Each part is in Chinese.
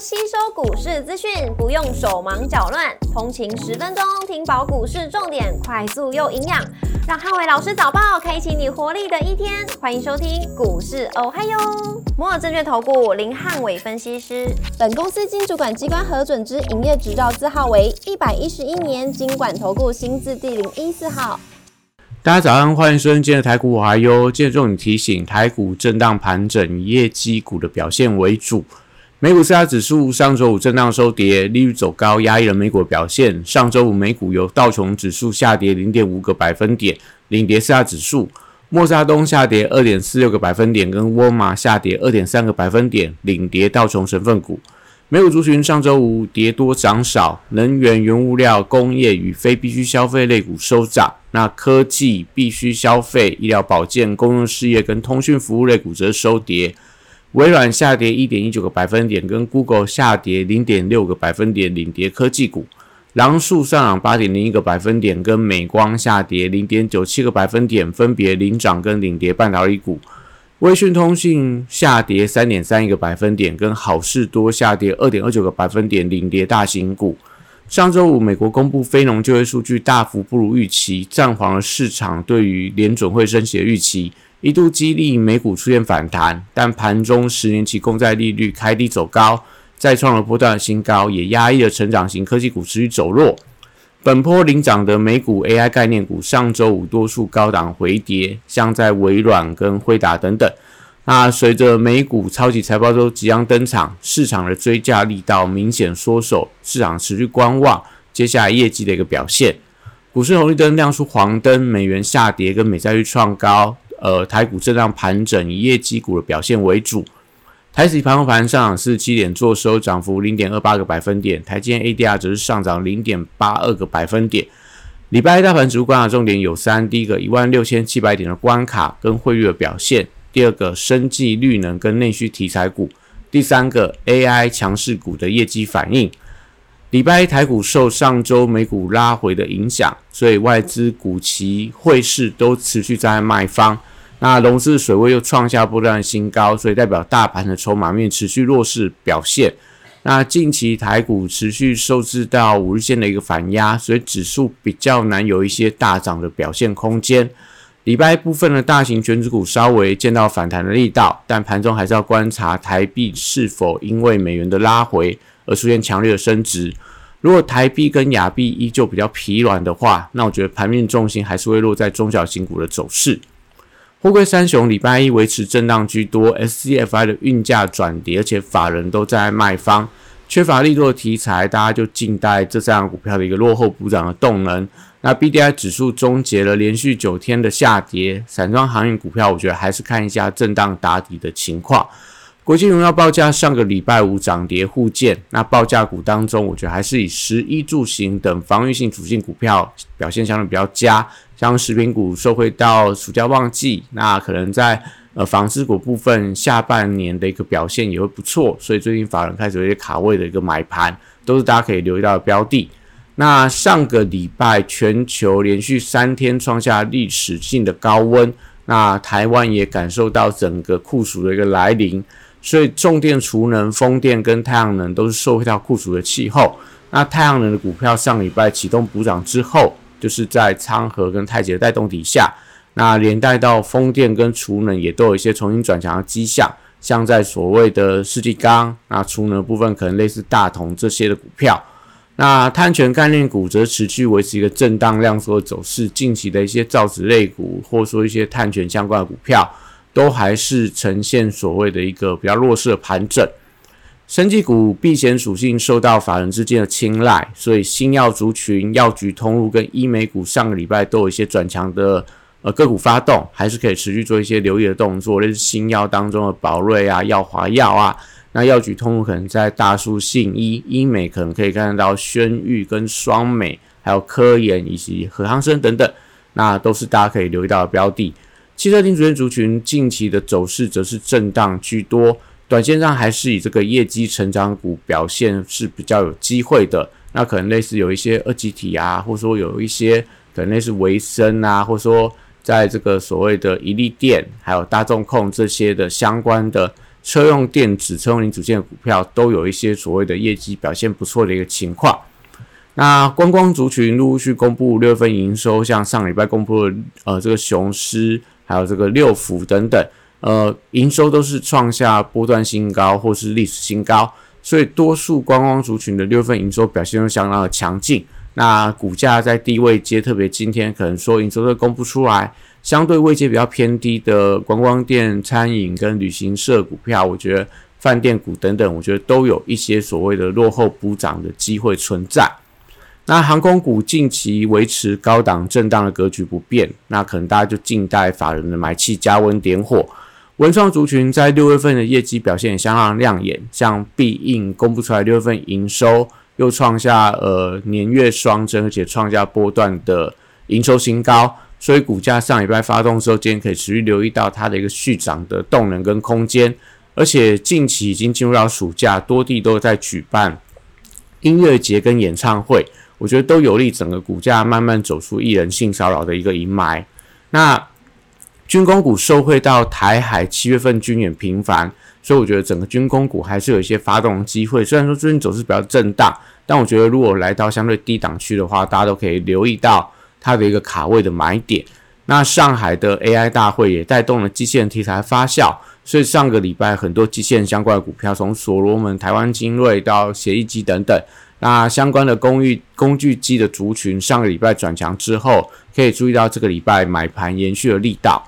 吸收股市资讯不用手忙脚乱，通勤十分钟听饱股市重点，快速又营养，让汉伟老师早报开启你活力的一天。欢迎收听股市哦嗨哟，摩尔证券投顾林汉伟分析师，本公司经主管机关核准之营业执照字号为一百一十一年经管投顾新字第零一四号。大家早上，欢迎收听今天的台股我还哟。今日重点提醒，台股震荡盘整，以业绩股的表现为主。美股四大指数上周五震荡收跌，利率走高，压抑了美股表现。上周五美股由道琼指数下跌零点五个百分点，领跌四大指数；莫沙东下跌二点四六个百分点，跟沃尔玛下跌二点三个百分点，领跌道琼成分股。美股族群上周五跌多涨少，能源、原物料、工业与非必需消费类股收涨。那科技、必需消费、医疗保健、公用事业跟通讯服务类股则收跌。微软下跌一点一九个百分点，跟 Google 下跌零点六个百分点，领跌科技股。狼树上涨八点零一个百分点，跟美光下跌零点九七个百分点，分别领涨跟领跌半导体股。微讯通信下跌三点三一个百分点，跟好事多下跌二点二九个百分点，领跌大型股。上周五，美国公布非农就业数据大幅不如预期，暂缓了市场对于联准会升息的预期，一度激励美股出现反弹。但盘中十年期公债利率开低走高，再创了波段新高，也压抑了成长型科技股持续走弱。本波领涨的美股 AI 概念股，上周五多数高档回跌，像在微软跟辉达等等。那随着美股超级财报周即将登场，市场的追价力道明显缩手，市场持续观望接下来业绩的一个表现。股市红绿灯亮出黄灯，美元下跌跟美债率创高，呃，台股震荡盘整，以业绩股的表现为主。台指盘后盘上涨四七点，做收涨幅零点二八个百分点。台积 ADR 则是上涨零点八二个百分点。礼拜一大盘指数观察重点有三：第一个一万六千七百点的关卡跟汇率的表现；第二个生技绿能跟内需题材股；第三个 AI 强势股的业绩反应。礼拜一台股受上周美股拉回的影响，所以外资股期汇市都持续在卖方。那融资水位又创下波段新高，所以代表大盘的筹码面持续弱势表现。那近期台股持续受制到五日线的一个反压，所以指数比较难有一些大涨的表现空间。礼拜部分的大型全指股稍微见到反弹的力道，但盘中还是要观察台币是否因为美元的拉回而出现强烈的升值。如果台币跟亚币依旧比较疲软的话，那我觉得盘面重心还是会落在中小型股的走势。货柜三雄礼拜一维持震荡居多，SCFI 的运价转跌，而且法人都在卖方，缺乏力度的题材，大家就静待这三样股票的一个落后补涨的动能。那 BDI 指数终结了连续九天的下跌，散装航运股票，我觉得还是看一下震荡打底的情况。国际荣耀报价上个礼拜五涨跌互见，那报价股当中，我觉得还是以十一住行等防御性主性股票表现相对比较佳。像食品股受惠到暑假旺季，那可能在呃纺织股部分下半年的一个表现也会不错，所以最近法人开始有一些卡位的一个买盘，都是大家可以留意到的标的。那上个礼拜全球连续三天创下历史性的高温，那台湾也感受到整个酷暑的一个来临，所以重电、储能、风电跟太阳能都是受惠到酷暑的气候。那太阳能的股票上礼拜启动补涨之后。就是在昌河跟太极的带动底下，那连带到风电跟储能也都有一些重新转强的迹象，像在所谓的世纪钢，那储能部分可能类似大同这些的股票，那碳权概念股则持续维持一个震荡量缩的走势，近期的一些造纸类股或者说一些碳权相关的股票，都还是呈现所谓的一个比较弱势的盘整。生技股避险属性受到法人之间的青睐，所以新药族群、药局通路跟医美股上个礼拜都有一些转强的呃个股发动，还是可以持续做一些留意的动作。类似新药当中的宝瑞啊、药华药啊，那药局通路可能在大树信医，医美可能可以看得到轩玉跟双美，还有科研以及何康生等等，那都是大家可以留意到的标的。汽车零组件族群近期的走势则是震荡居多。短线上还是以这个业绩成长股表现是比较有机会的，那可能类似有一些二级体啊，或者说有一些可能类似维生啊，或者说在这个所谓的一利电，还有大众控这些的相关的车用电子、车用零组件的股票都有一些所谓的业绩表现不错的一个情况。那观光族群陆陆续公布六月份营收，像上礼拜公布的呃这个雄狮，还有这个六福等等，呃营收都是创下波段新高或是历史新高，所以多数观光族群的六月份营收表现都相当的强劲。那股价在低位接，特别今天可能说营收都公布出来，相对位阶比较偏低的观光店、餐饮跟旅行社股票，我觉得饭店股等等，我觉得都有一些所谓的落后补涨的机会存在。那航空股近期维持高档震荡的格局不变，那可能大家就静待法人的买气加温点火。文创族群在六月份的业绩表现相当亮眼，像必应公布出来六月份营收又创下呃年月双增，而且创下波段的营收新高，所以股价上礼拜发动之后，今天可以持续留意到它的一个续涨的动能跟空间，而且近期已经进入到暑假，多地都在举办音乐节跟演唱会。我觉得都有利整个股价慢慢走出艺人性骚扰的一个阴霾。那军工股受惠到台海七月份军演频繁，所以我觉得整个军工股还是有一些发动机会。虽然说最近走势比较震荡，但我觉得如果来到相对低档区的话，大家都可以留意到它的一个卡位的买点。那上海的 AI 大会也带动了机器人题材发酵，所以上个礼拜很多机器人相关的股票，从所罗门、台湾精锐到协议机等等。那相关的工具工具机的族群，上个礼拜转强之后，可以注意到这个礼拜买盘延续的力道。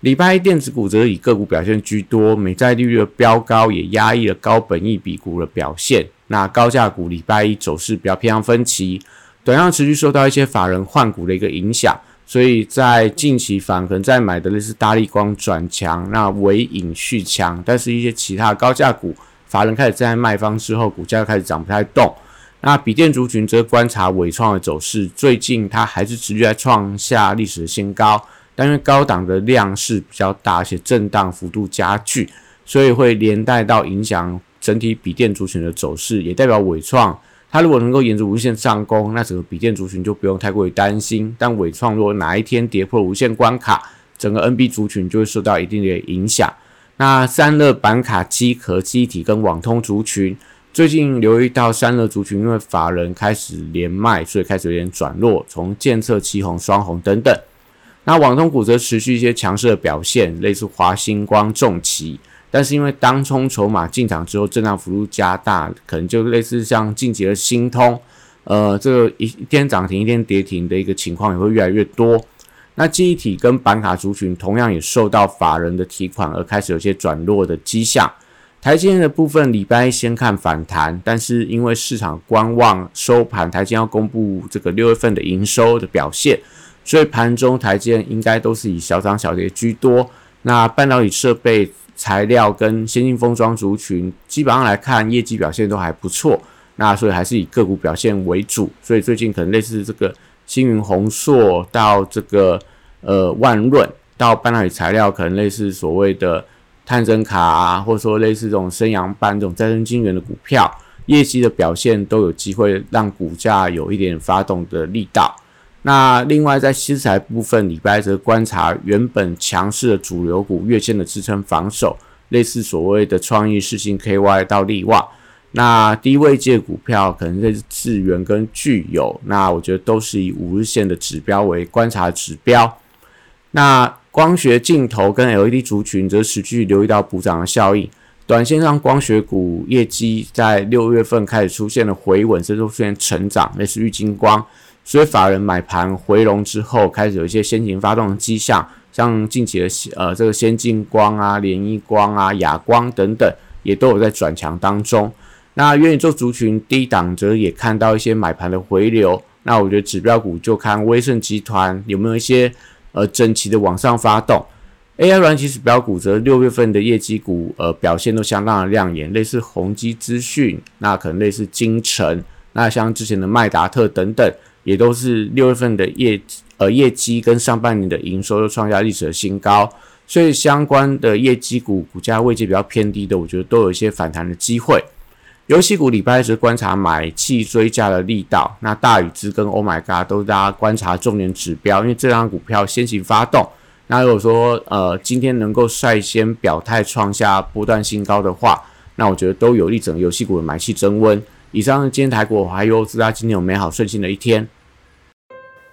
礼拜一电子股则以个股表现居多，美债利率的飙高也压抑了高本益比股的表现。那高价股礼拜一走势比较偏向分歧，短量持续受到一些法人换股的一个影响，所以在近期反可能在买的类似大力光转强，那尾影续强，但是一些其他高价股法人开始站在卖方之后，股价开始涨不太动。那笔电族群则观察尾创的走势，最近它还是持续在创下历史的新高，但因为高档的量是比较大，而且震荡幅度加剧，所以会连带到影响整体笔电族群的走势，也代表伟创它如果能够沿着无限上攻，那整个笔电族群就不用太过于担心。但伟创如果哪一天跌破无限关卡，整个 NB 族群就会受到一定的影响。那散热板卡机壳机体跟网通族群。最近留意到三热族群，因为法人开始连卖，所以开始有点转弱，从建测、七红、双红等等。那网通股则持续一些强势的表现，类似华星光、重旗，但是因为当冲筹码进场之后，震荡幅度加大，可能就类似像晋级的新通，呃，这个一天涨停一天跌停的一个情况也会越来越多。那记忆体跟板卡族群同样也受到法人的提款而开始有些转弱的迹象。台积电的部分，礼拜一先看反弹，但是因为市场观望收盘，台积要公布这个六月份的营收的表现，所以盘中台积电应该都是以小涨小跌居多。那半导体设备、材料跟先进封装族群，基本上来看业绩表现都还不错，那所以还是以个股表现为主。所以最近可能类似这个星云、宏硕到这个呃万润到半导体材料，可能类似所谓的。探针卡啊，或者说类似这种升阳班这种再生晶圆的股票，业绩的表现都有机会让股价有一点发动的力道。那另外在西材部分，礼拜则观察原本强势的主流股月线的支撑防守，类似所谓的创意、世星 KY 到利旺。那低位借股票可能是智源跟具有，那我觉得都是以五日线的指标为观察指标。那光学镜头跟 LED 族群则持续留意到补涨的效应，短线上光学股业绩在六月份开始出现了回稳，甚至出现成长，类似玉金光，所以法人买盘回笼之后，开始有一些先行发动的迹象，像近期的呃这个先进光啊、联益光啊、亚光等等，也都有在转强当中。那愿意做族群低档则也看到一些买盘的回流，那我觉得指标股就看威盛集团有没有一些。呃，整齐的往上发动，AI 软体指标股则六月份的业绩股，呃，表现都相当的亮眼，类似宏基资讯，那可能类似金城，那像之前的麦达特等等，也都是六月份的业，呃，业绩跟上半年的营收又创下历史的新高，所以相关的业绩股股价位阶比较偏低的，我觉得都有一些反弹的机会。游戏股礼拜是观察买气追加的力道，那大宇资跟 Oh My God 都是大家观察重点指标，因为这张股票先行发动，那如果说呃今天能够率先表态创下波段新高的话，那我觉得都有利整个游戏股的买气增温。以上是今天台股还有祝大家今天有美好顺心的一天。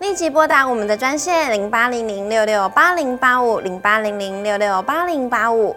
立即拨打我们的专线零八零零六六八零八五零八零零六六八零八五。